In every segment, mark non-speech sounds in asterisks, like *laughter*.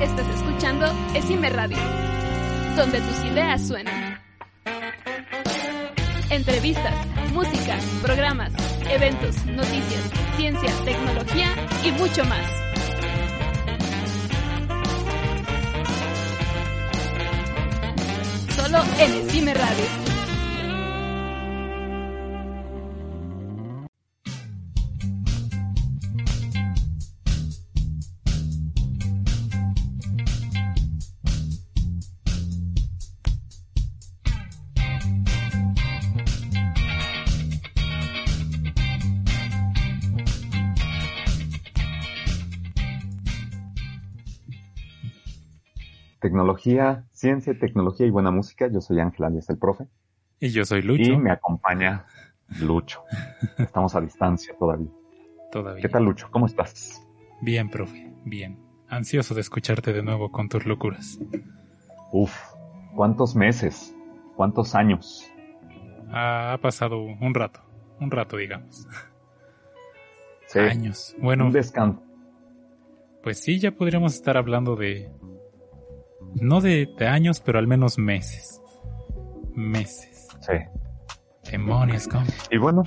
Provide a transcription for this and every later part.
Estás escuchando Esime Radio, donde tus ideas suenan. Entrevistas, música, programas, eventos, noticias, ciencia, tecnología y mucho más. Solo en Esime Radio. Tecnología, ciencia, tecnología y buena música. Yo soy Ángel Alias el profe. Y yo soy Lucho. Y me acompaña Lucho. Estamos a distancia todavía. Todavía. ¿Qué tal Lucho? ¿Cómo estás? Bien, profe, bien. Ansioso de escucharte de nuevo con tus locuras. Uf, ¿cuántos meses? ¿Cuántos años? Ha pasado un rato, un rato digamos. Sí. Años. Bueno. Un descanso. Pues sí, ya podríamos estar hablando de, no de, años, pero al menos meses. Meses. Sí. Demonios, ¿cómo? Y bueno,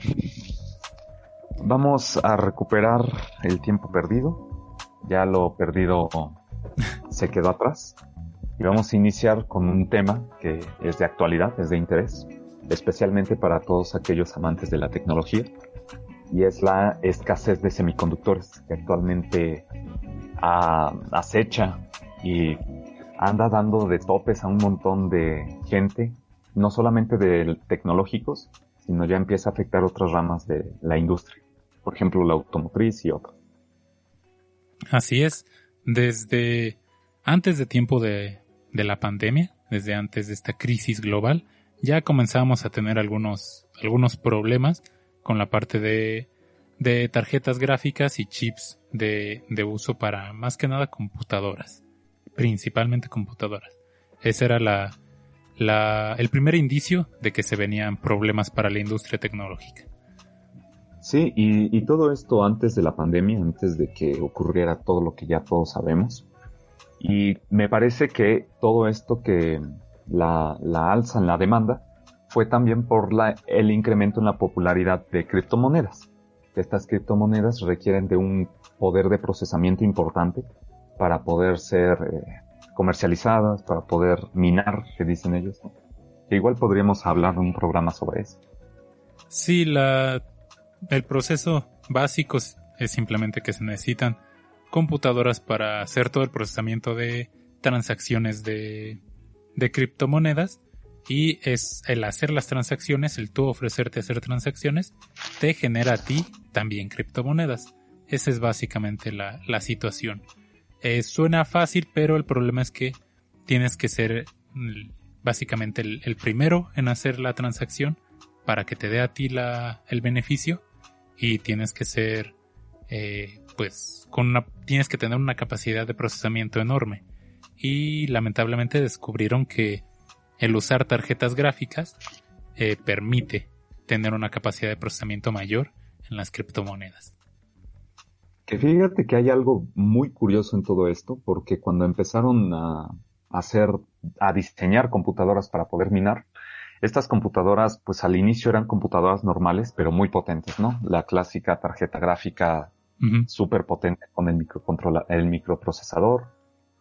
vamos a recuperar el tiempo perdido. Ya lo perdido *laughs* se quedó atrás. Y vamos a iniciar con un tema que es de actualidad, es de interés, especialmente para todos aquellos amantes de la tecnología. Y es la escasez de semiconductores que actualmente acecha y anda dando de topes a un montón de gente, no solamente de tecnológicos, sino ya empieza a afectar otras ramas de la industria, por ejemplo la automotriz y otras. Así es, desde antes de tiempo de, de la pandemia, desde antes de esta crisis global, ya comenzamos a tener algunos, algunos problemas con la parte de, de tarjetas gráficas y chips de, de uso para más que nada computadoras principalmente computadoras. Ese era la, el primer indicio de que se venían problemas para la industria tecnológica. Sí, y, todo esto antes de la pandemia, antes de que ocurriera todo lo que ya todos sabemos. Y me parece que todo esto que la, la alza en la demanda fue también por el incremento en la popularidad de criptomonedas. Estas criptomonedas requieren de un poder de procesamiento importante para poder ser eh, comercializadas, para poder minar, que dicen ellos. Igual podríamos hablar de un programa sobre eso. Sí, la, el proceso básico es simplemente que se necesitan computadoras para hacer todo el procesamiento de transacciones de, de criptomonedas y es el hacer las transacciones, el tú ofrecerte hacer transacciones, te genera a ti también criptomonedas. Esa es básicamente la, la situación. Eh, suena fácil, pero el problema es que tienes que ser mm, básicamente el, primero en hacer la transacción para que te dé a ti el beneficio y tienes que ser eh, pues con una, tienes que tener una capacidad de procesamiento enorme y lamentablemente descubrieron que el usar tarjetas gráficas eh, permite tener una capacidad de procesamiento mayor en las criptomonedas. Que fíjate que hay algo muy curioso en todo esto, porque cuando empezaron a hacer, a diseñar computadoras para poder minar, estas computadoras, pues al inicio eran computadoras normales, pero muy potentes, ¿no? La clásica tarjeta gráfica súper potente con el microcontrola, el microprocesador,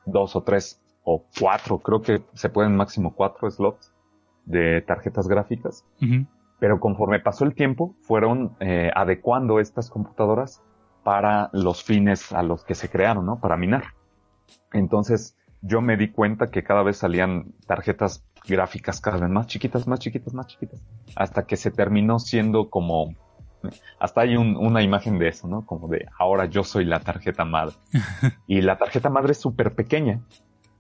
dos o tres o cuatro, creo que se pueden máximo cuatro slots de tarjetas gráficas. Pero conforme pasó el tiempo, fueron eh, adecuando estas computadoras para los fines a los que se crearon, ¿no? Para minar. Entonces, yo me di cuenta que cada vez salían tarjetas gráficas cada vez más chiquitas, más chiquitas, más chiquitas, hasta que se terminó siendo como, hasta hay una imagen de eso, ¿no? Como de, ahora yo soy la tarjeta madre. *laughs* y la tarjeta madre es súper pequeña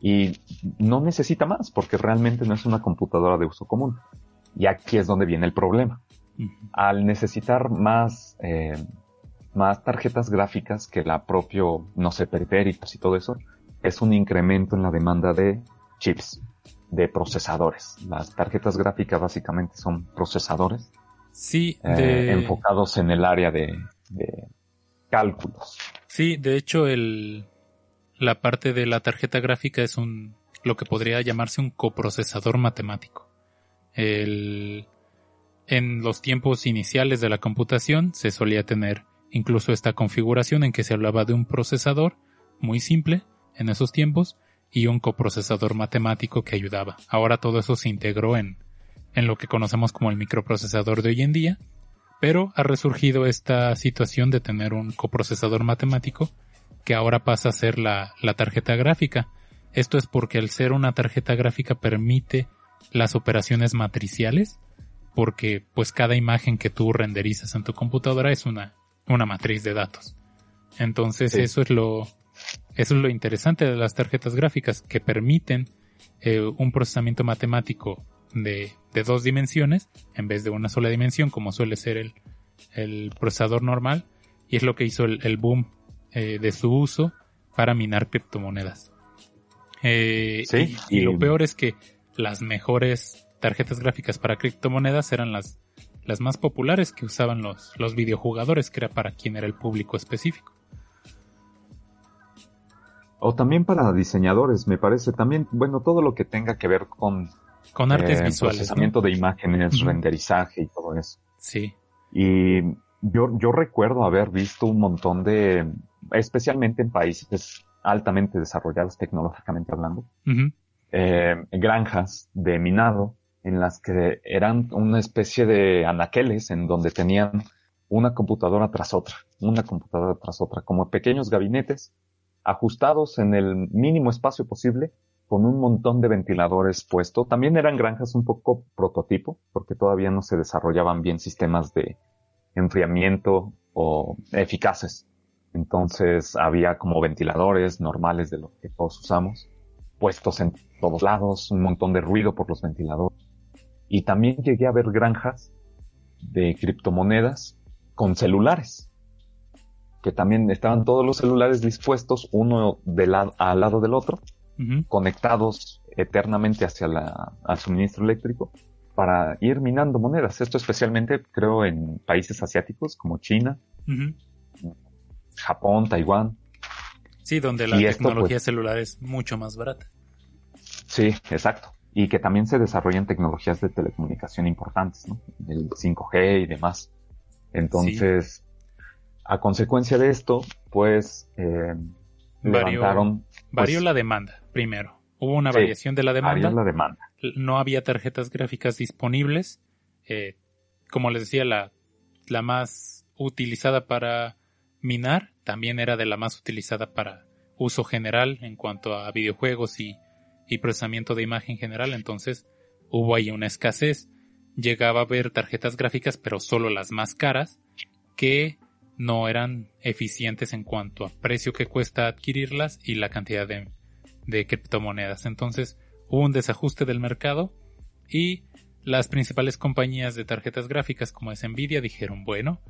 y no necesita más porque realmente no es una computadora de uso común. Y aquí es donde viene el problema. Al necesitar más eh, más tarjetas gráficas que la propio, no sé, periféricos y todo eso, es un incremento en la demanda de chips, de procesadores. Las tarjetas gráficas básicamente son procesadores. Sí, eh, enfocados en el área de, de, cálculos. Sí, de hecho el, la parte de la tarjeta gráfica es un, lo que podría llamarse un coprocesador matemático. El, en los tiempos iniciales de la computación se solía tener incluso esta configuración en que se hablaba de un procesador muy simple en esos tiempos y un coprocesador matemático que ayudaba. Ahora todo eso se integró en, en lo que conocemos como el microprocesador de hoy en día, pero ha resurgido esta situación de tener un coprocesador matemático que ahora pasa a ser la, la tarjeta gráfica. Esto es porque al ser una tarjeta gráfica permite las operaciones matriciales, porque pues cada imagen que tú renderizas en tu computadora es una, una matriz de datos. Entonces eso es lo, eso es lo interesante de las tarjetas gráficas, que permiten eh, un procesamiento matemático de, de, dos dimensiones en vez de una sola dimensión, como suele ser el, el procesador normal, y es lo que hizo el, el boom eh, de su uso para minar criptomonedas. Eh, y, lo peor es que las mejores tarjetas gráficas para criptomonedas eran las, las más populares que usaban los, los videojugadores, que era para quien era el público específico. O también para diseñadores, me parece. También, bueno, todo lo que tenga que ver con... Con artes eh, visuales. Procesamiento de imágenes, renderizaje y todo eso. Sí. Y yo, yo recuerdo haber visto un montón de, especialmente en países altamente desarrollados tecnológicamente hablando, eh, granjas de minado en las que eran una especie de anaqueles en donde tenían una computadora tras otra, una computadora tras otra, como pequeños gabinetes ajustados en el mínimo espacio posible, con un montón de ventiladores puesto. También eran granjas un poco prototipo, porque todavía no se desarrollaban bien sistemas de enfriamiento o eficaces. Entonces había como ventiladores normales de lo que todos usamos, puestos en todos lados, un montón de ruido por los ventiladores. Y también llegué a ver granjas de criptomonedas con celulares que también estaban todos los celulares dispuestos uno de al lado del otro, conectados eternamente hacia la, al suministro eléctrico para ir minando monedas. Esto especialmente creo en países asiáticos como China, Japón, Taiwán. Sí, donde la tecnología pues, celular es mucho más barata. Sí, exacto. Y que también se desarrollan tecnologías de telecomunicación importantes, ¿no? El 5G y demás. Entonces, a consecuencia de esto, pues eh, levantaron. Varió pues, la demanda, primero. Hubo una variación de la demanda. la demanda. No había tarjetas gráficas disponibles. Eh, como les decía, la, la más utilizada para minar también era de la más utilizada para uso general en cuanto a videojuegos y, y procesamiento de imagen general. Entonces hubo ahí una escasez. Llegaba a haber tarjetas gráficas, pero solo las más caras, que no eran eficientes en cuanto a precio que cuesta adquirirlas y la cantidad de, de criptomonedas. Entonces hubo un desajuste del mercado y las principales compañías de tarjetas gráficas como es Nvidia dijeron, bueno,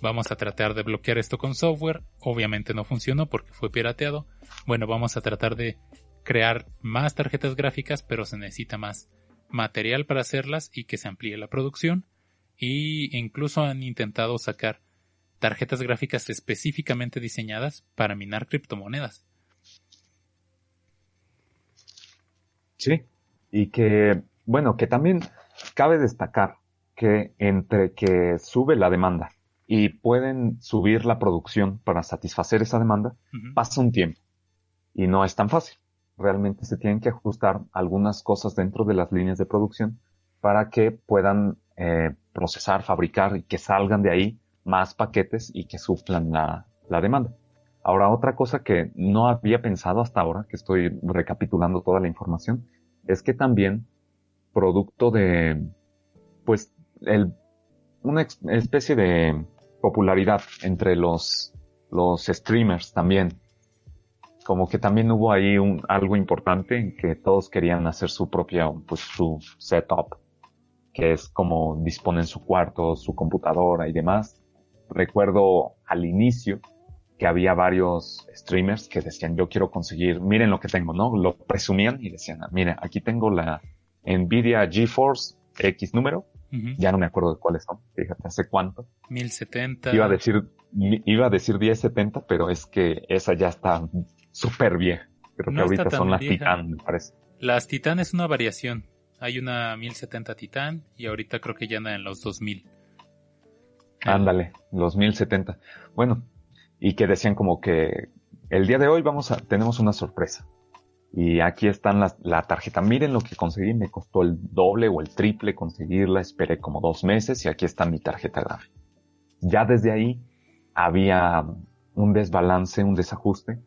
vamos a tratar de bloquear esto con software. Obviamente no funcionó porque fue pirateado. Bueno, vamos a tratar de crear más tarjetas gráficas, pero se necesita más material para hacerlas y que se amplíe la producción. Y incluso han intentado sacar tarjetas gráficas específicamente diseñadas para minar criptomonedas. Sí, y que, bueno, que también cabe destacar que entre que sube la demanda y pueden subir la producción para satisfacer esa demanda, pasa un tiempo y no es tan fácil. Realmente se tienen que ajustar algunas cosas dentro de las líneas de producción para que puedan eh, procesar, fabricar y que salgan de ahí más paquetes y que suplan la, demanda. Ahora, otra cosa que no había pensado hasta ahora, que estoy recapitulando toda la información, es que también, producto de, pues, el, una especie de popularidad entre los, los streamers también. Como que también hubo ahí un, algo importante en que todos querían hacer su propia, pues, su setup, que es como disponen su cuarto, su computadora y demás recuerdo al inicio que había varios streamers que decían, yo quiero conseguir, miren lo que tengo, ¿no? Lo presumían y decían, miren, aquí tengo la Nvidia GeForce X número, ya no me acuerdo de cuáles son, fíjate, hace cuánto. 1070. Iba a decir, iba a decir 1070, pero es que esa ya está súper vieja. Creo que ahorita son las Titan, me parece. Las Titan es una variación. Hay una 1070 Titan y ahorita creo que ya anda en los 2000. Ándale, los 1070. Bueno, y que decían como que el día de hoy vamos a, tenemos una sorpresa. Y aquí están las, la tarjeta. Miren lo que conseguí. Me costó el doble o el triple conseguirla. Esperé como dos meses y aquí está mi tarjeta gráfica. Ya desde ahí había un desbalance, un desajuste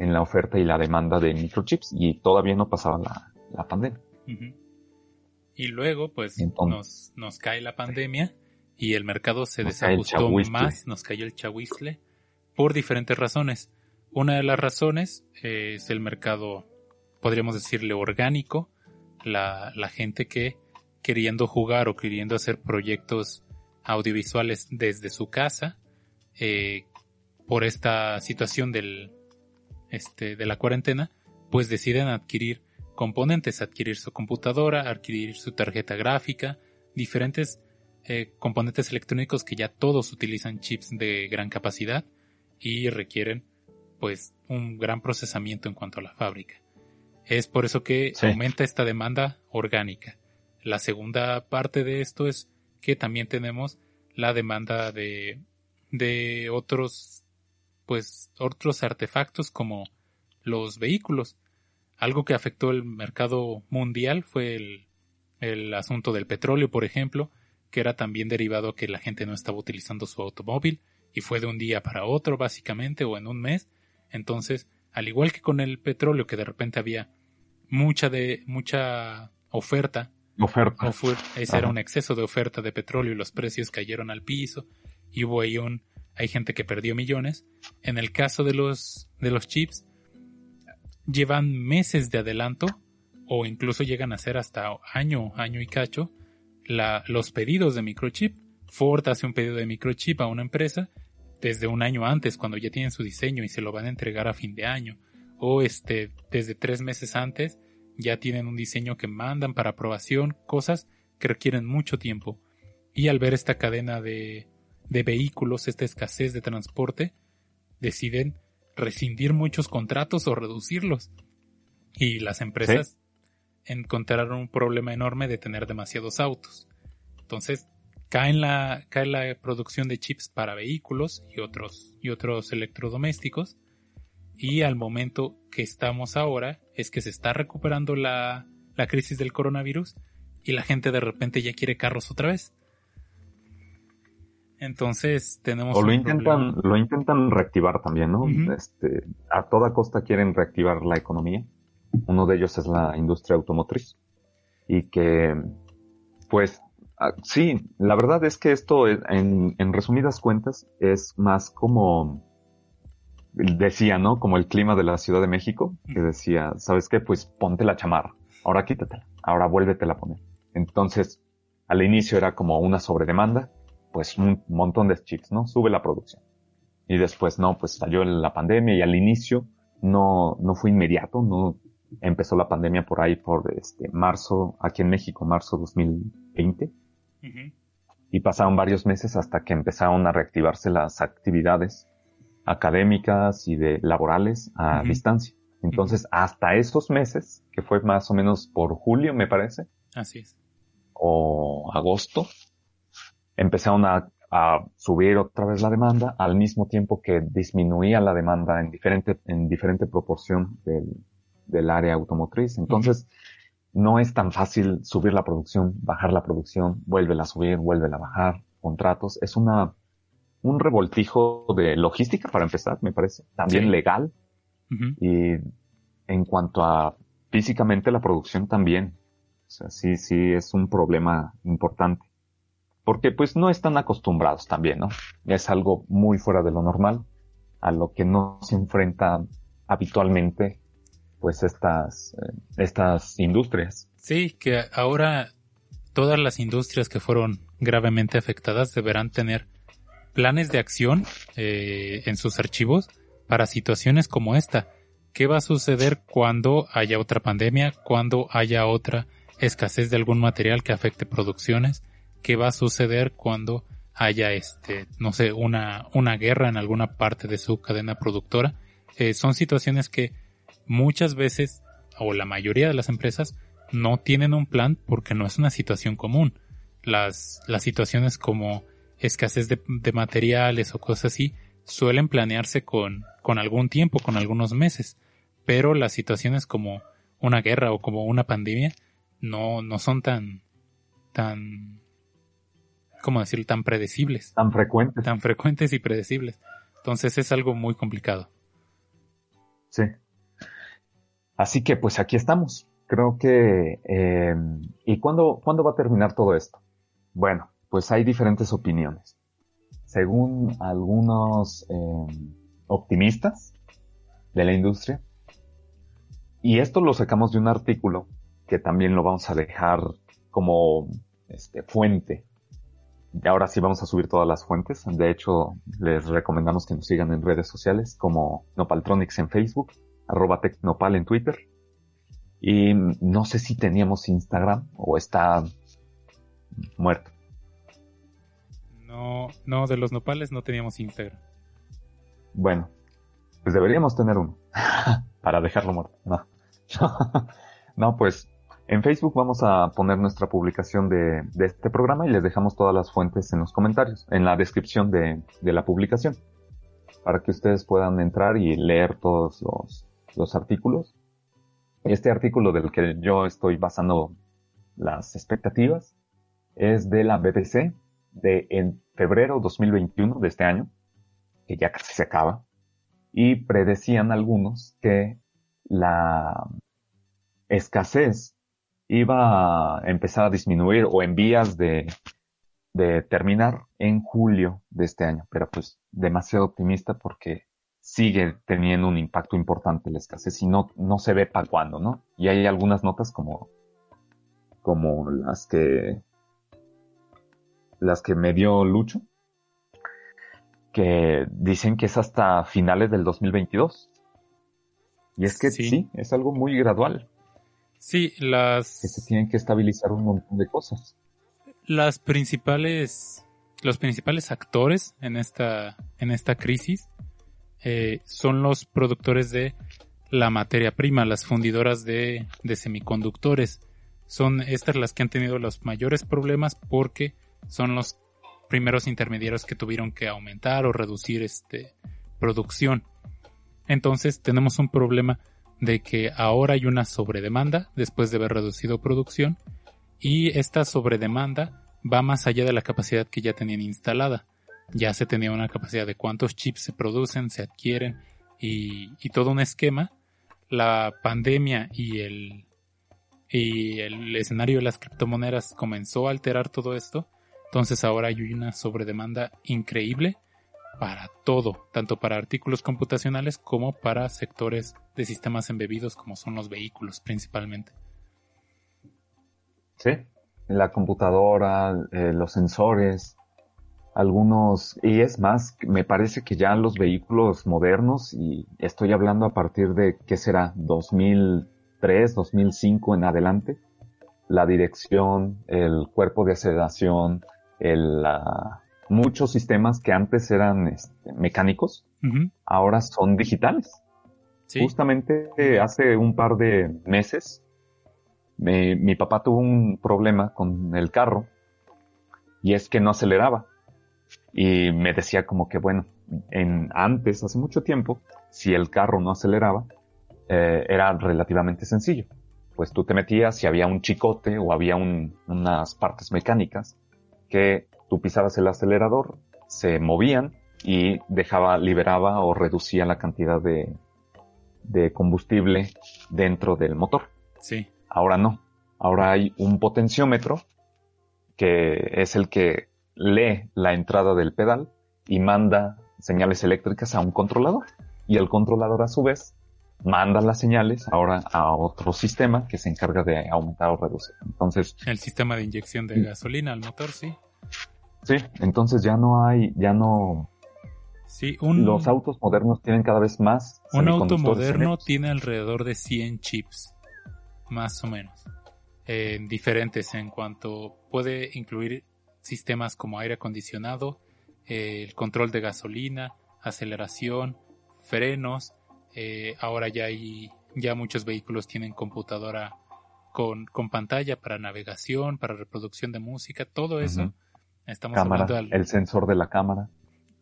en la oferta y la demanda de microchips y todavía no pasaba la, la pandemia. Y luego, pues, nos, nos cae la pandemia y el mercado se desajustó más, nos cayó el chahuizle por diferentes razones. Una de las razones es el mercado, podríamos decirle, orgánico, la, la gente que queriendo jugar o queriendo hacer proyectos audiovisuales desde su casa, eh, por esta situación del, este, de la cuarentena, pues deciden adquirir componentes, adquirir su computadora, adquirir su tarjeta gráfica, diferentes eh, componentes electrónicos que ya todos utilizan chips de gran capacidad y requieren pues un gran procesamiento en cuanto a la fábrica. Es por eso que aumenta esta demanda orgánica. La segunda parte de esto es que también tenemos la demanda de, de otros, pues, otros artefactos como los vehículos. Algo que afectó el mercado mundial fue el, el asunto del petróleo, por ejemplo, que era también derivado que la gente no estaba utilizando su automóvil y fue de un día para otro básicamente o en un mes. Entonces, al igual que con el petróleo que de repente había mucha de mucha oferta, oferta. ese era un exceso de oferta de petróleo y los precios cayeron al piso y hubo ahí un hay gente que perdió millones. En el caso de los de los chips llevan meses de adelanto o incluso llegan a ser hasta año, año y cacho los pedidos de microchip. Ford hace un pedido de microchip a una empresa desde un año antes, cuando ya tienen su diseño y se lo van a entregar a fin de año. O este, desde tres meses antes, ya tienen un diseño que mandan para aprobación, cosas que requieren mucho tiempo. Y al ver esta cadena de, de vehículos, esta escasez de transporte, deciden rescindir muchos contratos o reducirlos. Y las empresas encontraron un problema enorme de tener demasiados autos. Entonces, cae la, cae la producción de chips para vehículos y otros, y otros electrodomésticos. Y al momento que estamos ahora es que se está recuperando la, la crisis del coronavirus y la gente de repente ya quiere carros otra vez. Entonces tenemos. O lo intentan, lo intentan reactivar también, ¿no? Este, a toda costa quieren reactivar la economía. Uno de ellos es la industria automotriz. Y que, pues, ah, sí, la verdad es que esto, en, en resumidas cuentas, es más como, decía, ¿no? Como el clima de la Ciudad de México, que decía, ¿sabes qué? Pues ponte la chamarra, ahora quítatela, ahora vuélvetela a poner. Entonces, al inicio era como una sobredemanda, pues un montón de chips, ¿no? Sube la producción. Y después, no, pues salió la pandemia y al inicio no, no fue inmediato, no empezó la pandemia por ahí por este marzo, aquí en México, marzo 2020. Y pasaron varios meses hasta que empezaron a reactivarse las actividades académicas y de laborales a distancia. Entonces, hasta esos meses, que fue más o menos por julio, me parece. Así es. O agosto, empezaron a, subir otra vez la demanda al mismo tiempo que disminuía la demanda en diferente, en diferente proporción del, área automotriz. Entonces, no es tan fácil subir la producción, bajar la producción, vuelve a subir, vuelve a bajar, contratos. Es una, un revoltijo de logística para empezar, me parece. También legal. Y en cuanto a físicamente la producción también. O sea, sí, sí es un problema importante porque pues no están acostumbrados también, ¿no? Es algo muy fuera de lo normal, a lo que no se enfrentan habitualmente pues estas, eh, estas industrias. Sí, que ahora todas las industrias que fueron gravemente afectadas deberán tener planes de acción eh, en sus archivos para situaciones como esta. ¿Qué va a suceder cuando haya otra pandemia, cuando haya otra escasez de algún material que afecte producciones? Qué va a suceder cuando haya este, no sé, una, una guerra en alguna parte de su cadena productora Eh, son situaciones que muchas veces, o la mayoría de las empresas, no tienen un plan porque no es una situación común. Las, las situaciones como escasez de, de materiales o cosas así suelen planearse con, con algún tiempo, con algunos meses. Pero las situaciones como una guerra o como una pandemia no, no son tan, tan, ¿cómo decirlo? Tan predecibles. Tan frecuentes. Tan frecuentes y predecibles. Entonces es algo muy complicado. Sí. Así que pues aquí estamos. Creo que... Eh, ¿Y cuándo, cuándo va a terminar todo esto? Bueno, pues hay diferentes opiniones. Según algunos eh, optimistas de la industria, y esto lo sacamos de un artículo que también lo vamos a dejar como este, fuente. Y ahora sí vamos a subir todas las fuentes. De hecho, les recomendamos que nos sigan en redes sociales como Nopaltronics en Facebook, arroba Tecnopal en Twitter. Y no sé si teníamos Instagram o está muerto. No, no, de los nopales no teníamos Instagram. Bueno, pues deberíamos tener uno *laughs* para dejarlo muerto. No. *laughs* no, pues en Facebook vamos a poner nuestra publicación de, este programa y les dejamos todas las fuentes en los comentarios, en la descripción de, la publicación, para que ustedes puedan entrar y leer todos los, los artículos. Este artículo del que yo estoy basando las expectativas es de la BBC de en febrero 2021 de este año, que ya casi se acaba, y predecían algunos que la escasez iba a empezar a disminuir o en vías de, de terminar en julio de este año, pero pues demasiado optimista porque sigue teniendo un impacto importante la escasez y no, no se ve para cuándo, ¿no? Y hay algunas notas como, como las que, las que me dio Lucho, que dicen que es hasta finales del 2022. Y es que sí, es algo muy gradual. Sí, las... Que se tienen que estabilizar un montón de cosas. Las principales, los principales actores en esta, en esta crisis eh, son los productores de la materia prima, las fundidoras de, de semiconductores. Son estas las que han tenido los mayores problemas porque son los primeros intermediarios que tuvieron que aumentar o reducir este producción. Entonces tenemos un problema de que ahora hay una sobredemanda después de haber reducido producción y esta sobredemanda va más allá de la capacidad que ya tenían instalada. Ya se tenía una capacidad de cuántos chips se producen, se adquieren y, y todo un esquema. La pandemia y el, y el escenario de las criptomonedas comenzó a alterar todo esto. Entonces ahora hay una sobredemanda increíble para todo, tanto para artículos computacionales como para sectores de sistemas embebidos como son los vehículos principalmente. Sí, la computadora, eh, los sensores, algunos, y es más, me parece que ya los vehículos modernos, y estoy hablando a partir de, ¿qué será? 2003, 2005 en adelante, la dirección, el cuerpo de aceleración, el, la, muchos sistemas que antes eran este, mecánicos, ahora son digitales. Justamente hace un par de meses, mi papá tuvo un problema con el carro y es que no aceleraba. Y me decía como que, bueno, en antes, hace mucho tiempo, si el carro no aceleraba, eh, era relativamente sencillo. Pues tú te metías si había un chicote o había unas partes mecánicas que tú pisabas el acelerador, se movían y dejaba, liberaba o reducía la cantidad de, de combustible dentro del motor. Sí. Ahora no. Ahora hay un potenciómetro que es el que lee la entrada del pedal y manda señales eléctricas a un controlador. Y el controlador a su vez manda las señales ahora a otro sistema que se encarga de aumentar o reducir. Entonces. El sistema de inyección de gasolina al motor, sí. Sí, entonces ya no hay, ya no. Sí, un, los autos modernos tienen cada vez más. Un auto moderno tiene alrededor de 100 chips, más o menos. Eh, diferentes en cuanto puede incluir sistemas como aire acondicionado, eh, el control de gasolina, aceleración, frenos, Eh, ahora ya hay, ya muchos vehículos tienen computadora con, con pantalla para navegación, para reproducción de música, todo eso. Estamos hablando el sensor de la cámara.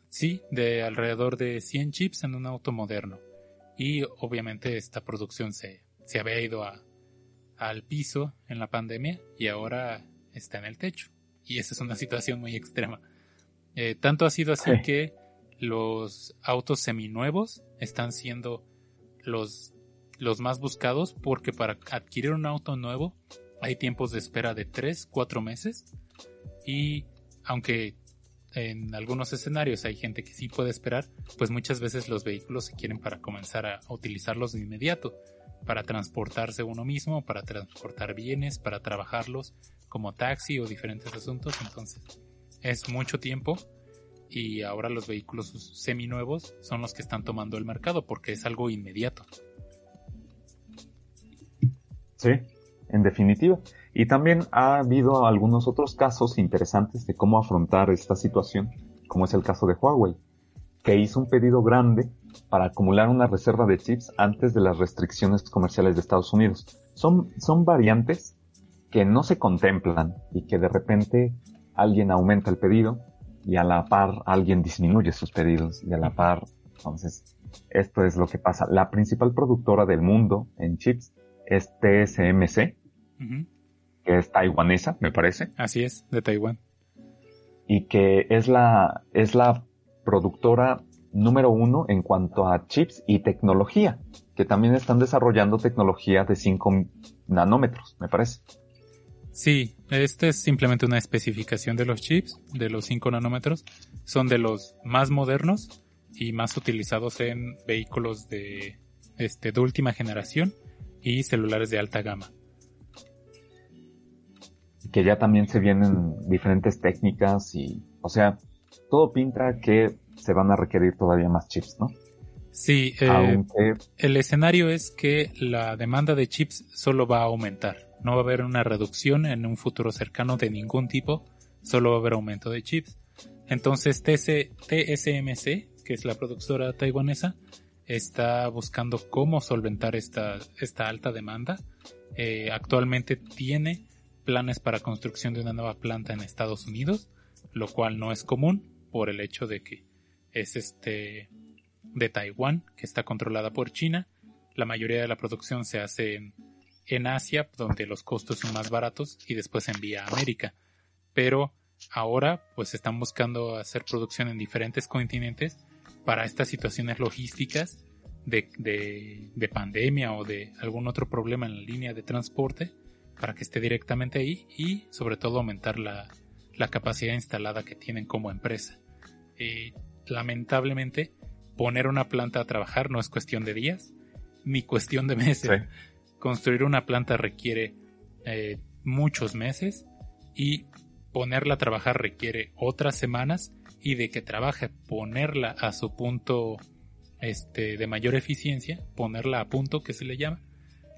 Sí, de alrededor de 100 chips en un auto moderno. Y obviamente esta producción se, se había ido a, al piso en la pandemia y ahora está en el techo. Y esa es una *laughs* situación muy extrema. Eh, tanto ha sido así que los autos seminuevos están siendo los, los más buscados porque para adquirir un auto nuevo hay tiempos de espera de 3, 4 meses y aunque en algunos escenarios hay gente que sí puede esperar, pues muchas veces los vehículos se quieren para comenzar a utilizarlos de inmediato, para transportarse uno mismo, para transportar bienes, para trabajarlos como taxi o diferentes asuntos, entonces es mucho tiempo y ahora los vehículos seminuevos son los que están tomando el mercado porque es algo inmediato. Sí, en definitiva. Y también ha habido algunos otros casos interesantes de cómo afrontar esta situación, como es el caso de Huawei, que hizo un pedido grande para acumular una reserva de chips antes de las restricciones comerciales de Estados Unidos. Son, son variantes que no se contemplan y que de repente alguien aumenta el pedido y a la par alguien disminuye sus pedidos y a la par, entonces, esto es lo que pasa. La principal productora del mundo en chips es TSMC, que es taiwanesa, me parece. Así es, de Taiwán. Y que es la, es la productora número uno en cuanto a chips y tecnología, que también están desarrollando tecnología de 5 nanómetros, me parece. Sí, este es simplemente una especificación de los chips, de los 5 nanómetros. Son de los más modernos y más utilizados en vehículos de, este, de última generación y celulares de alta gama. Que ya también se vienen diferentes técnicas y, o sea, todo pinta que se van a requerir todavía más chips, ¿no? Sí, eh, el escenario es que la demanda de chips solo va a aumentar no va a haber una reducción en un futuro cercano de ningún tipo, solo va a haber aumento de chips. Entonces TSMC, que es la productora taiwanesa, está buscando cómo solventar esta, esta alta demanda. Eh, actualmente tiene planes para construcción de una nueva planta en Estados Unidos, lo cual no es común por el hecho de que es este de Taiwán, que está controlada por China. La mayoría de la producción se hace en en Asia, donde los costos son más baratos, y después envía a América. Pero ahora, pues están buscando hacer producción en diferentes continentes para estas situaciones logísticas de, de, pandemia o de algún otro problema en la línea de transporte para que esté directamente ahí y sobre todo aumentar la, la capacidad instalada que tienen como empresa. Y lamentablemente, poner una planta a trabajar no es cuestión de días ni cuestión de meses. Construir una planta requiere eh, muchos meses y ponerla a trabajar requiere otras semanas y de que trabaje ponerla a su punto este de mayor eficiencia, ponerla a punto que se le llama,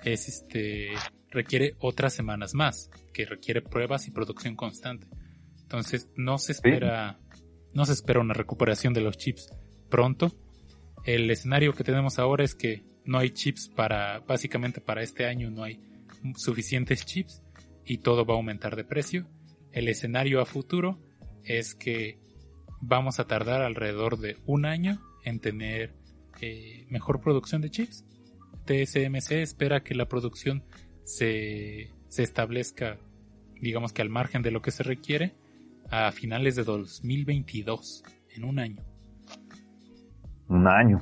es este requiere otras semanas más, que requiere pruebas y producción constante. Entonces, no se espera no se espera una recuperación de los chips pronto. El escenario que tenemos ahora es que no hay chips para, básicamente para este año no hay suficientes chips y todo va a aumentar de precio. El escenario a futuro es que vamos a tardar alrededor de un año en tener eh, mejor producción de chips. TSMC espera que la producción se, se establezca, digamos que al margen de lo que se requiere, a finales de 2022, en un año. Un año.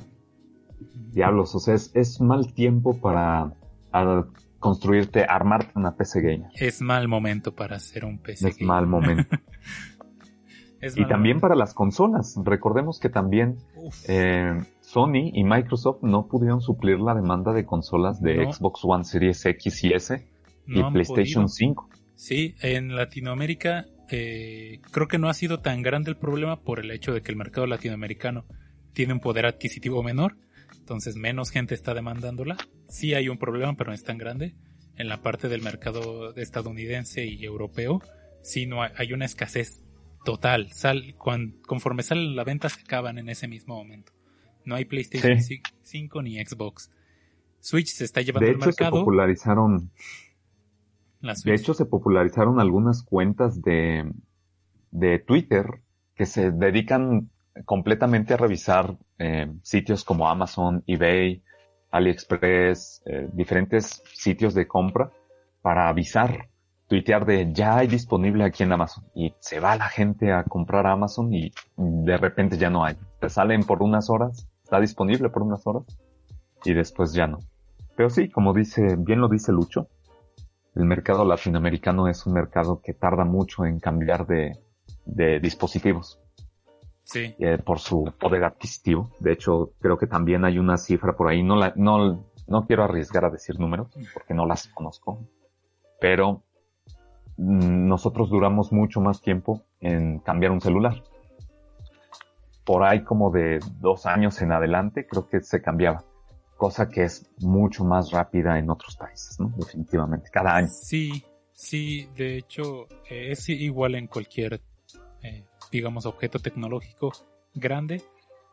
Diablos, o sea, es, mal tiempo para construirte, armarte una PC gamer. Es mal momento para hacer un PC Es mal momento. *laughs* y también para las consolas. Recordemos que también eh, Sony y Microsoft no pudieron suplir la demanda de consolas de Xbox One Series X y S y PlayStation 5. Sí, en Latinoamérica eh, creo que no ha sido tan grande el problema por el hecho de que el mercado latinoamericano tiene un poder adquisitivo menor entonces menos gente está demandándola. Sí hay un problema, pero no es tan grande. En la parte del mercado estadounidense y europeo, sí no hay, una escasez total. Sal, conforme sale la venta se acaban en ese mismo momento. No hay PlayStation 5 ni Xbox. Switch se está llevando de al mercado. Se popularizaron, de hecho, se popularizaron algunas cuentas de, de Twitter que se dedican completamente a revisar eh, sitios como Amazon, eBay, AliExpress, eh, diferentes sitios de compra para avisar, tuitear de ya hay disponible aquí en Amazon y se va la gente a comprar a Amazon y de repente ya no hay. Se salen por unas horas, está disponible por unas horas y después ya no. Pero sí, como dice, bien lo dice Lucho, el mercado latinoamericano es un mercado que tarda mucho en cambiar de, de dispositivos. Sí. Eh, por su poder adquisitivo. De hecho, creo que también hay una cifra por ahí. No, la, no, no quiero arriesgar a decir números porque no las conozco. Pero mm, nosotros duramos mucho más tiempo en cambiar un celular. Por ahí como de dos años en adelante creo que se cambiaba. Cosa que es mucho más rápida en otros países. Definitivamente, cada año. Sí, sí, de hecho eh, es igual en cualquier eh, digamos, objeto tecnológico grande,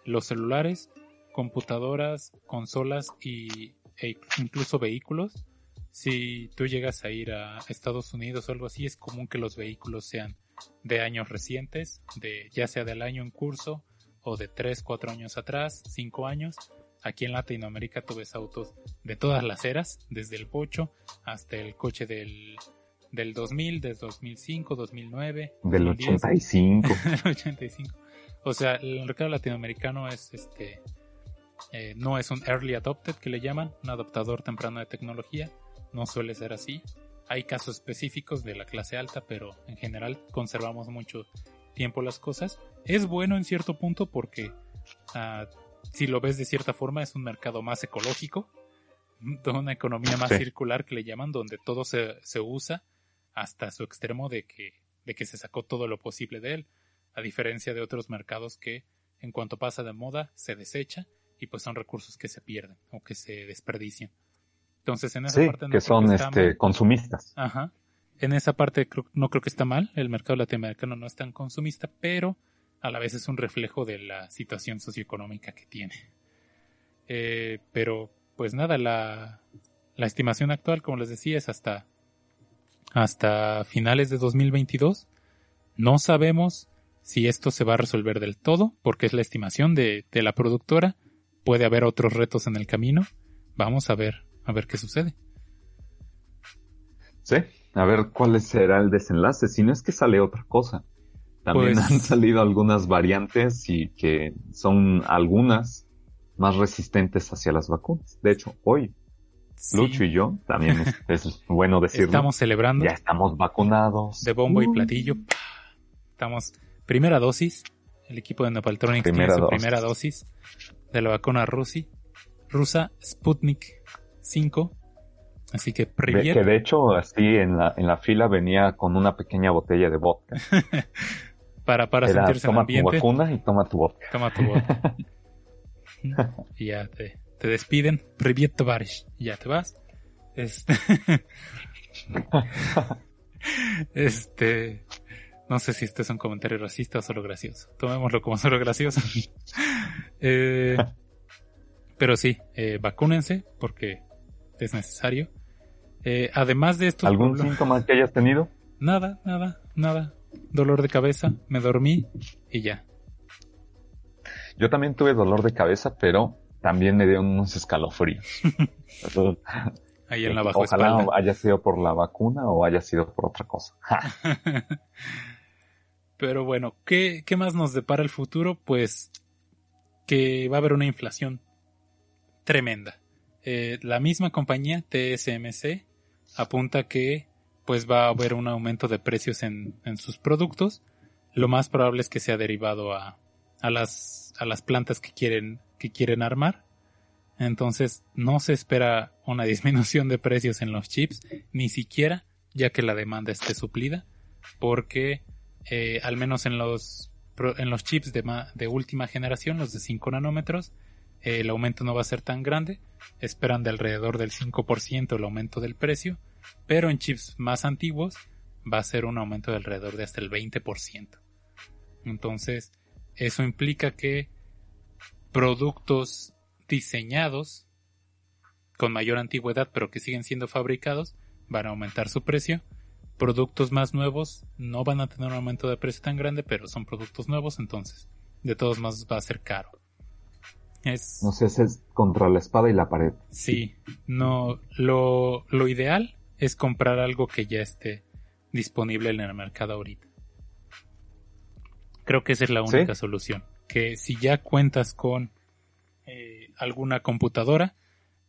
los celulares, computadoras, consolas y, e incluso vehículos. Si tú llegas a ir a Estados Unidos o algo así, es común que los vehículos sean de años recientes, de ya sea del año en curso o de 3, 4 años atrás, 5 años. Aquí en Latinoamérica tú ves autos de todas las eras, desde el pocho hasta el coche del del 2000, del 2005, 2009. Del 85. *laughs* del 85. O sea, el mercado latinoamericano es este. Eh, no es un early adopted que le llaman, un adoptador temprano de tecnología. No suele ser así. Hay casos específicos de la clase alta, pero en general conservamos mucho tiempo las cosas. Es bueno en cierto punto porque uh, si lo ves de cierta forma es un mercado más ecológico, *laughs* una economía más circular que le llaman, donde todo se, se usa hasta su extremo de que, de que se sacó todo lo posible de él, a diferencia de otros mercados que en cuanto pasa de moda se desecha y pues son recursos que se pierden o que se desperdician. Entonces en esa parte que son este, consumistas. Ajá. En esa parte no creo que está mal, el mercado latinoamericano no es tan consumista, pero a la vez es un reflejo de la situación socioeconómica que tiene. Eh, pero pues nada, la, la estimación actual, como les decía, es hasta hasta finales de 2022. No sabemos si esto se va a resolver del todo, porque es la estimación de, la productora. Puede haber otros retos en el camino. Vamos a ver, a ver qué sucede. Sí, a ver cuál será el desenlace. Si no es que sale otra cosa. También pues *laughs* han salido algunas variantes y que son algunas más resistentes hacia las vacunas. De hecho, hoy Lucho y yo, también es, bueno decirlo. Estamos celebrando. Ya estamos vacunados. De bombo y uh. platillo. Estamos, primera dosis. El equipo de Nepaltronics tiene su primera dosis de la vacuna rusi, rusa Sputnik 5. Así que Que de hecho, así en la, en la fila venía con una pequeña botella de vodka. *laughs* para para sentirse en ambiente. Toma tu vacuna y toma tu vodka. Toma tu vodka. *laughs* y ya te, te despiden, Privet Tovarish, ya te vas. Este, *laughs* este, no sé si este es un comentario racista o solo gracioso. Tomémoslo como solo gracioso. eh, pero sí, eh, vacúnense porque es necesario. Eh, además de esto... ¿Algún síntoma que hayas tenido? Nada, nada, nada. Dolor de cabeza, me dormí y ya. Yo también tuve dolor de cabeza, pero también me dio unos escalofríos. *laughs* Ahí en la bajo Ojalá haya sido por la vacuna o haya sido por otra cosa. *laughs* *laughs* Pero bueno, ¿qué, ¿qué más nos depara el futuro? Pues que va a haber una inflación tremenda. Eh, la misma compañía, TSMC, apunta que pues va a haber un aumento de precios en, en sus productos. Lo más probable es que sea derivado a, a las, a las plantas que quieren que quieren armar. Entonces no se espera una *laughs* disminución de precios en los chips, ni siquiera ya que la demanda esté suplida, porque eh, al menos en los, en los chips de, de última generación, los de 5 nanómetros, el aumento no va a ser tan grande, esperan de alrededor del 5% el aumento del precio, pero en chips más antiguos va a ser un aumento de alrededor de hasta el 20%. Entonces, eso implica que productos diseñados con mayor antigüedad pero que siguen siendo fabricados van a aumentar su precio. Productos más nuevos no van a tener un aumento de precio tan grande, pero son productos nuevos, entonces de todos modos va a ser caro. Es... No sé, es contra la espada y la pared. Sí, no, lo, lo ideal es comprar algo que ya esté disponible en el mercado ahorita. Creo que esa es la única solución. Que si ya cuentas con eh, alguna computadora,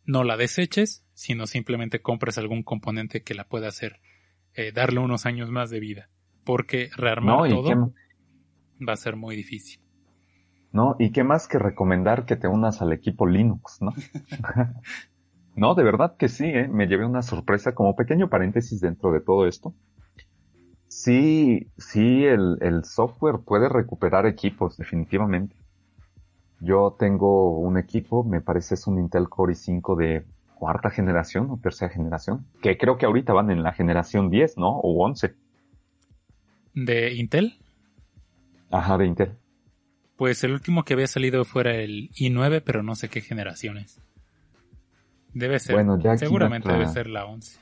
no la deseches, sino simplemente compres algún componente que la pueda hacer, eh, darle unos años más de vida. Porque rearmar todo va a ser muy difícil. ¿No? Y qué más que recomendar que te unas al equipo Linux, ¿no? *laughs* no, de verdad que sí, ¿eh? me llevé una sorpresa como pequeño paréntesis dentro de todo esto. Sí, sí, el, el software puede recuperar equipos, definitivamente. Yo tengo un equipo, me parece es un Intel Core i5 de cuarta generación o tercera generación, que creo que ahorita van en la generación 10, ¿no? O 11. ¿De Intel? Ajá, de Intel. Pues el último que había salido fuera el i9, pero no sé qué generaciones. Debe ser. Bueno, ya seguramente debe ser la 11.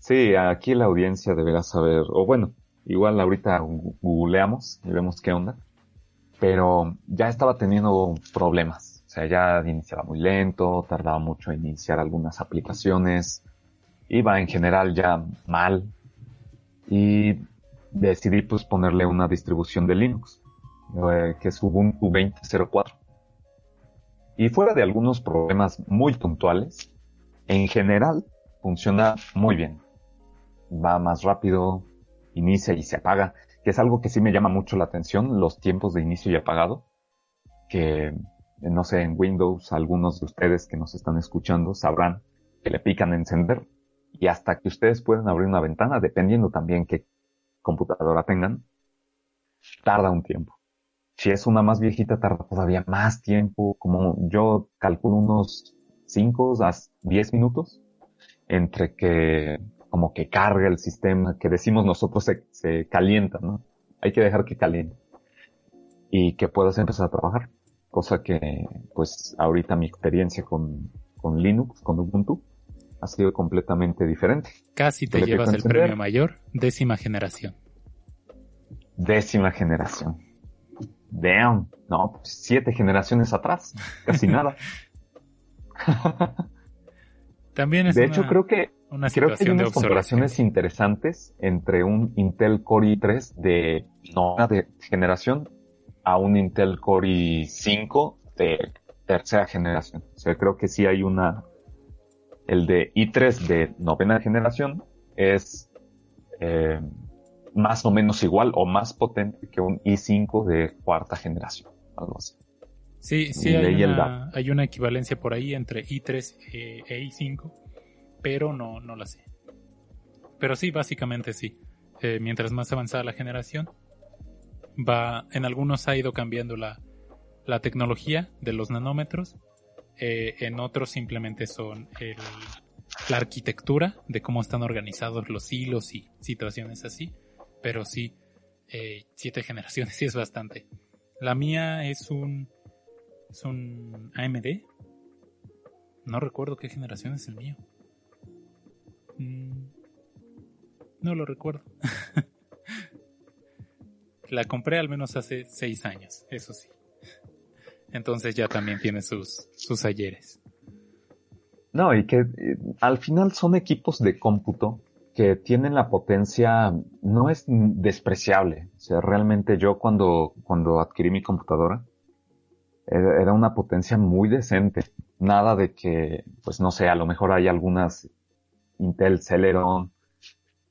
Sí, aquí la audiencia deberá saber, o bueno, igual ahorita googleamos y vemos qué onda. Pero ya estaba teniendo problemas. O sea, ya iniciaba muy lento, tardaba mucho en iniciar algunas aplicaciones. Iba en general ya mal. Y decidí pues ponerle una distribución de Linux. Eh, que es Ubuntu 20.04. Y fuera de algunos problemas muy puntuales, en general funciona muy bien. Va más rápido, inicia y se apaga, que es algo que sí me llama mucho la atención, los tiempos de inicio y apagado, que no sé, en Windows algunos de ustedes que nos están escuchando sabrán que le pican encender y hasta que ustedes pueden abrir una ventana, dependiendo también qué computadora tengan, tarda un tiempo. Si es una más viejita, tarda todavía más tiempo, como yo calculo unos 5 a 10 minutos entre que como que carga el sistema, que decimos nosotros se, se calienta, ¿no? Hay que dejar que caliente y que puedas empezar a trabajar. Cosa que, pues, ahorita mi experiencia con, con Linux, con Ubuntu, ha sido completamente diferente. Casi te llevas el premio mayor, décima generación. Décima generación. Damn, no, siete generaciones atrás, casi nada. También es de hecho, creo que creo que hay unas comparaciones interesantes entre un Intel Core i3 de novena de generación a un Intel Core i5 de tercera generación. O sea, creo que sí hay una. El de i3 de novena generación es eh, más o menos igual o más potente que un i5 de cuarta generación, algo así. Sí, sí hay una, hay una, equivalencia por ahí entre i3 e, i5, pero no, no la sé. Pero sí, básicamente sí. Eh, mientras más avanzada la generación, va, en algunos ha ido cambiando la, la tecnología de los nanómetros, eh, en otros simplemente son el, la arquitectura de cómo están organizados los hilos y situaciones así pero sí, eh, siete generaciones *laughs* sí es bastante. La mía es un, es un AMD. No recuerdo qué generación es el mío. Mm, no lo recuerdo. *laughs* La compré al menos hace seis años, eso sí. Entonces ya también tiene sus, sus ayeres. No, y que eh, al final son equipos de cómputo que tienen la potencia, no es despreciable. O sea, realmente yo cuando, cuando adquirí mi computadora, era una potencia muy decente. Nada de que, pues no sé, a lo mejor hay algunas Intel Celeron,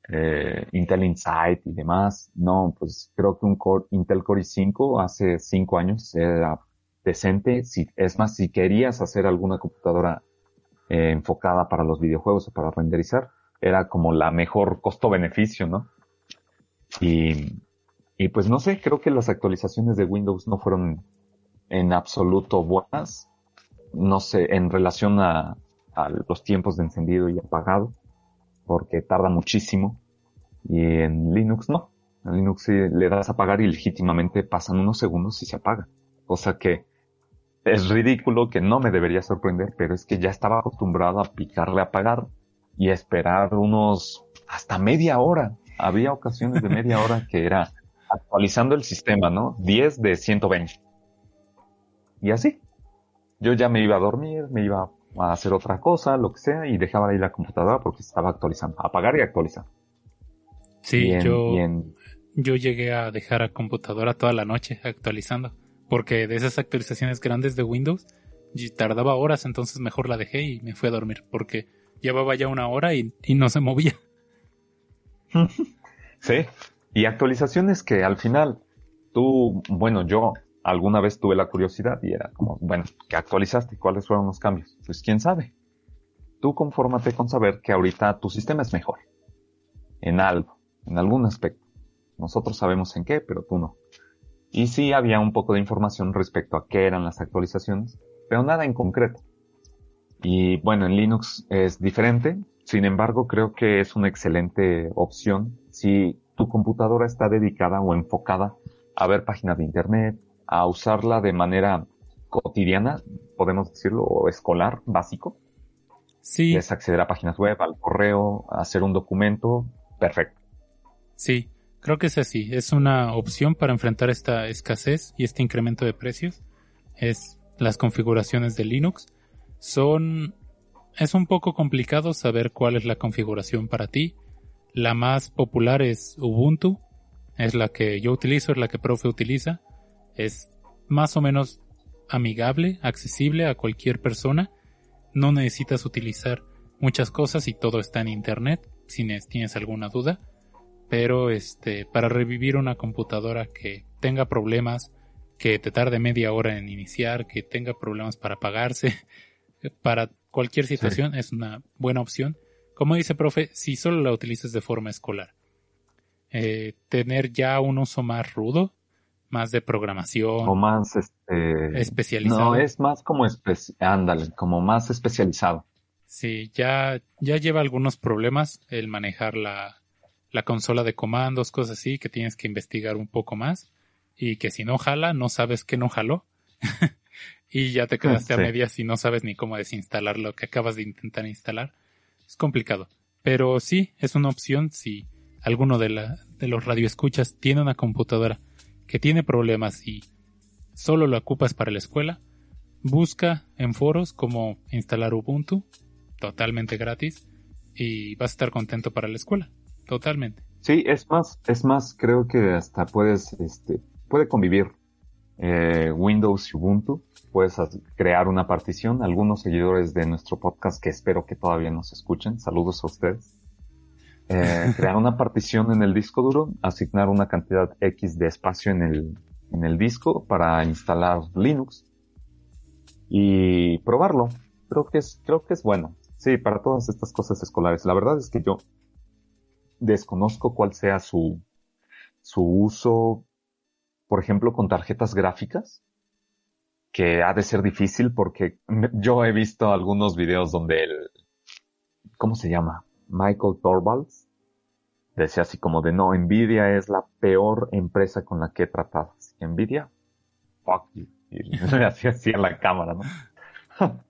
eh, Intel Insight y demás. No, pues creo que un Core, Intel Core i5 hace cinco años era decente. Si, es más, si querías hacer alguna computadora eh, enfocada para los videojuegos o para renderizar, era como la mejor costo-beneficio, ¿no? Y, y pues no sé, creo que las actualizaciones de Windows no fueron en absoluto buenas. No sé, en relación a, los tiempos de encendido y apagado, porque tarda muchísimo. Y en Linux no. En Linux le das a apagar y legítimamente pasan unos segundos y se apaga. Cosa que es ridículo, que no me debería sorprender, pero es que ya estaba acostumbrado a picarle a pagar y esperar unos hasta media hora. Había ocasiones de media hora que era actualizando el sistema, ¿no? 10 de 120. Y así. Yo ya me iba a dormir, me iba a hacer otra cosa, lo que sea, y dejaba ahí la computadora porque estaba actualizando. Apagar y actualizar. Sí, yo, yo llegué a dejar a computadora toda la noche actualizando. Porque de esas actualizaciones grandes de Windows tardaba horas, entonces mejor la dejé y me fui a dormir. Porque llevaba ya una hora y, y no se movía. *laughs* sí, y actualizaciones que al final tú, bueno, yo alguna vez tuve la curiosidad y era como, bueno, ¿qué actualizaste? ¿Cuáles fueron los cambios? Pues quién sabe. Tú confórmate con saber que ahorita tu sistema es mejor. En algo, en algún aspecto. Nosotros sabemos en qué, pero tú no. Y sí había un poco de información respecto a qué eran las actualizaciones, pero nada en concreto. Y bueno, en Linux es diferente. Sin embargo, creo que es una excelente opción si tu computadora está dedicada o enfocada a ver páginas de internet, a usarla de manera cotidiana, podemos decirlo, o escolar, básico. Sí. Es acceder a páginas web, al correo, hacer un documento, perfecto. Sí, creo que es así. Es una opción para enfrentar esta escasez y este incremento de precios. Es las configuraciones de Linux. Son, es un poco complicado saber cuál es la configuración para ti. La más popular es Ubuntu. Es la que yo utilizo, es la que Profe utiliza es más o menos amigable, accesible a cualquier persona. No necesitas utilizar muchas cosas y todo está en internet, si tienes alguna duda. Pero este, para revivir una computadora que tenga problemas, que te tarde media hora en iniciar, que tenga problemas para pagarse, *laughs* para cualquier situación es una buena opción. Como dice profe, si solo la utilizas de forma escolar. Eh, tener ya un uso más rudo más de programación. O más este especializado. No, es más como ándale, como más especializado. Sí, ya, ya lleva algunos problemas el manejar la, la consola de comandos, cosas así, que tienes que investigar un poco más. Y que si no jala, no sabes que no jaló. *laughs* y ya te quedaste a medias y no sabes ni cómo desinstalar lo que acabas de intentar instalar. Es complicado. Pero sí, es una opción si alguno de, la, de los radioescuchas tiene una computadora que tiene problemas y solo lo ocupas para la escuela, busca en foros cómo instalar Ubuntu, totalmente gratis, y vas a estar contento para la escuela, totalmente. Sí, es más, es más, creo que hasta puedes, este, puede convivir eh, Windows y Ubuntu, puedes crear una partición, algunos seguidores de nuestro podcast que espero que todavía nos escuchen, saludos a ustedes eh, *laughs* crear una partición en el disco duro, asignar una cantidad X de espacio en el, en el disco para instalar Linux y probarlo. Creo que es, creo que es bueno. Sí, para todas estas cosas escolares. La verdad es que yo desconozco cuál sea su, su uso, por ejemplo, con tarjetas gráficas, que ha de ser difícil porque yo he visto algunos videos donde el, ¿cómo se llama? Michael Torvalds, decía así como de no, Nvidia es la peor empresa con la que he tratado. Nvidia, fuck you. Y *laughs* hacía así a la cámara, ¿no? *laughs*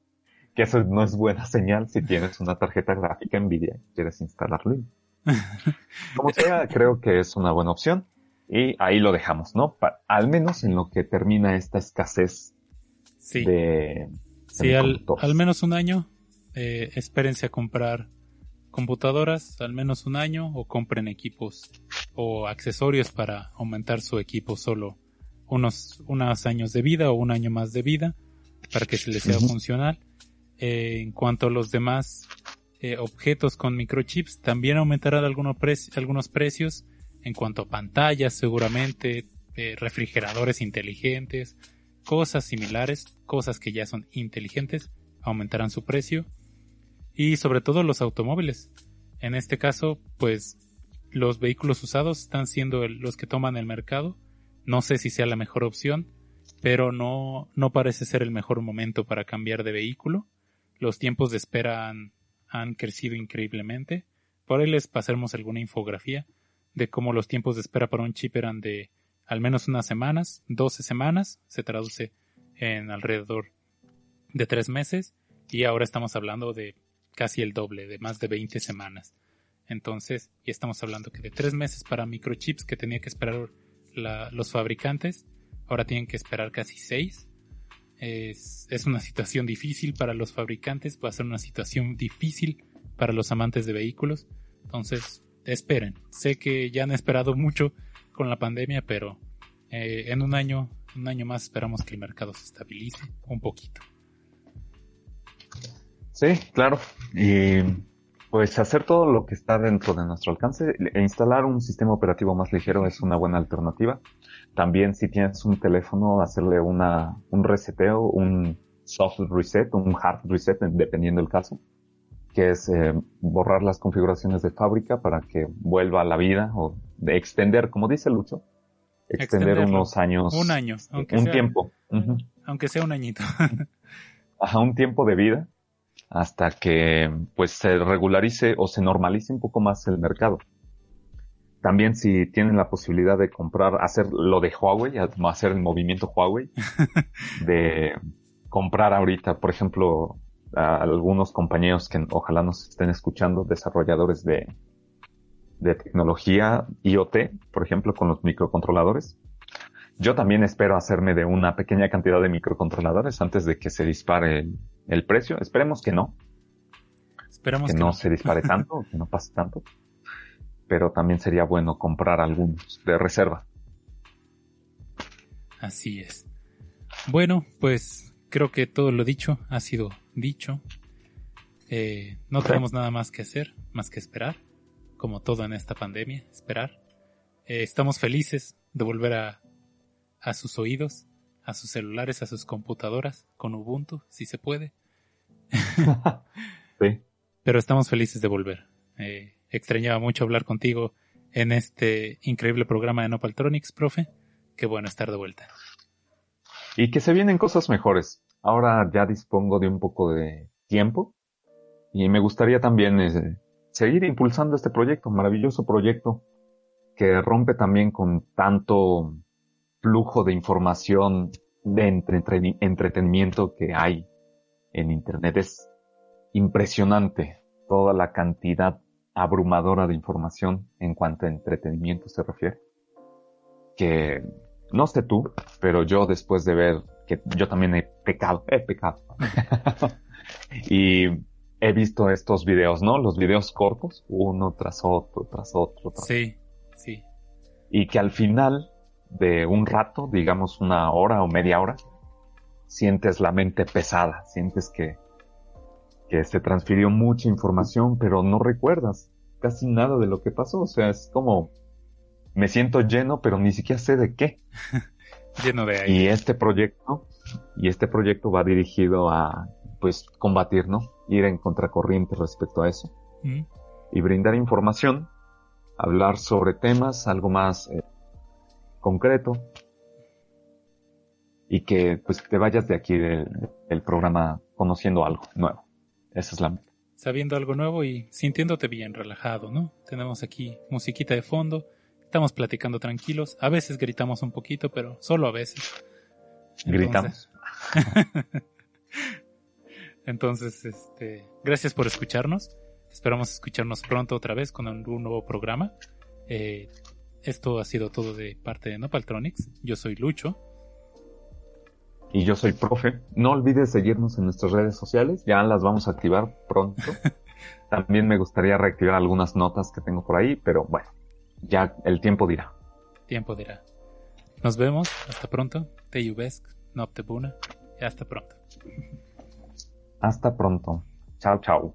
que eso no es buena señal si tienes una tarjeta gráfica Nvidia y quieres instalarlo. *laughs* Como sea, creo que es una buena opción. Y ahí lo dejamos, ¿no? al menos en lo que termina esta escasez sí. de... Sí, al, al, menos un año. Eh, espérense a comprar computadoras al menos un año o compren equipos o accesorios para aumentar su equipo solo unos, unos años de vida o un año más de vida para que se les sea funcional. Eh, en cuanto a los demás eh, objetos con microchips, también aumentarán algunos precios en cuanto a pantallas seguramente, eh, refrigeradores inteligentes, cosas similares, cosas que ya son inteligentes, aumentarán su precio y sobre todo los automóviles. En este caso, pues los vehículos usados están siendo los que toman el mercado. No sé si sea la mejor opción, pero no, no parece ser el mejor momento para cambiar de vehículo. Los tiempos de espera han, han crecido increíblemente. Por ahí les pasaremos alguna infografía de cómo los tiempos de espera para un chip eran de al menos unas semanas, 12 semanas, se traduce en alrededor de tres meses y ahora estamos hablando de casi el doble, de más de 20 semanas. Entonces, ya estamos hablando que de tres meses para microchips que tenía que esperar los fabricantes, ahora tienen que esperar casi seis. Es, es una situación difícil para los fabricantes, va a ser una situación difícil para los amantes de vehículos. Entonces, esperen. Sé que ya han esperado mucho con la pandemia, pero eh, en un año, un año más esperamos que el mercado se estabilice un poquito. Sí, claro. Y pues hacer todo lo que está dentro de nuestro alcance e instalar un sistema operativo más ligero es una buena alternativa. También si tienes un teléfono, hacerle una, un reseteo, un soft reset, un hard reset, dependiendo del caso, que es eh, borrar las configuraciones de fábrica para que vuelva a la vida o de extender, como dice Lucho, extender unos años. Un año, aunque un tiempo. Aunque sea un añito. *laughs* Ajá, un tiempo de vida hasta que pues se regularice o se normalice un poco más el mercado. También si tienen la posibilidad de comprar, hacer lo de Huawei, hacer el movimiento Huawei, *laughs* de comprar ahorita, por ejemplo, a algunos compañeros que ojalá nos estén escuchando, desarrolladores de, de tecnología IoT, por ejemplo, con los microcontroladores. Yo también espero hacerme de una pequeña cantidad de microcontroladores antes de que se dispare el, el precio. Esperemos que no. Esperemos que, no, se dispare tanto, *laughs* que no pase tanto. Pero también sería bueno comprar algunos de reserva. Así es. Bueno, pues creo que todo lo dicho ha sido dicho. Eh, no tenemos nada más que hacer, más que esperar, como todo en esta pandemia, esperar. Eh, estamos felices de volver a, a sus oídos, a sus celulares, a sus computadoras, con Ubuntu, si se puede. *laughs* sí. Pero estamos felices de volver. Eh, extrañaba mucho hablar contigo en este increíble programa de Nopaltronics, profe. Qué bueno estar de vuelta. Y que se vienen cosas mejores. Ahora ya dispongo de un poco de tiempo y me gustaría también eh, seguir impulsando este proyecto, maravilloso proyecto que rompe también con tanto flujo de información de entretenimiento que hay en Internet. Es impresionante toda la cantidad abrumadora de información en cuanto a entretenimiento se refiere. Que no sé tú, pero yo después de ver que yo también he pecado, he pecado. *laughs* y he visto estos videos, ¿no? Los videos cortos, uno tras otro, tras otro. Tras sí, sí. Y que al final de un rato, digamos una hora o media hora, sientes la mente pesada, sientes que, que se transfirió mucha información, pero no recuerdas casi nada de lo que pasó. O sea, es como, me siento lleno, pero ni siquiera sé de qué. *laughs* lleno de Y este proyecto, y este proyecto va dirigido a, pues, combatir, ¿no? Ir en contracorriente respecto a eso. Mm. Y brindar información, hablar sobre temas algo más eh, concreto y que pues te vayas de aquí del, programa conociendo algo nuevo. Esa es la meta. Sabiendo algo nuevo y sintiéndote bien relajado, ¿no? Tenemos aquí musiquita de fondo, estamos platicando tranquilos, a veces gritamos un poquito, pero solo a veces. Gritamos. Entonces, *laughs* este, gracias por escucharnos. Esperamos escucharnos pronto otra vez con un nuevo programa. Eh, esto ha sido todo de parte de Nopaltronics. Yo soy Lucho. Y yo soy profe. No olvides seguirnos en nuestras redes sociales. Ya las vamos a activar pronto. *laughs* También me gustaría reactivar algunas notas que tengo por ahí, pero bueno, ya el tiempo dirá. Tiempo dirá. Nos vemos. Hasta pronto. Te Yubesk, Noptebuna. Y hasta pronto. Hasta pronto. Chao, chao.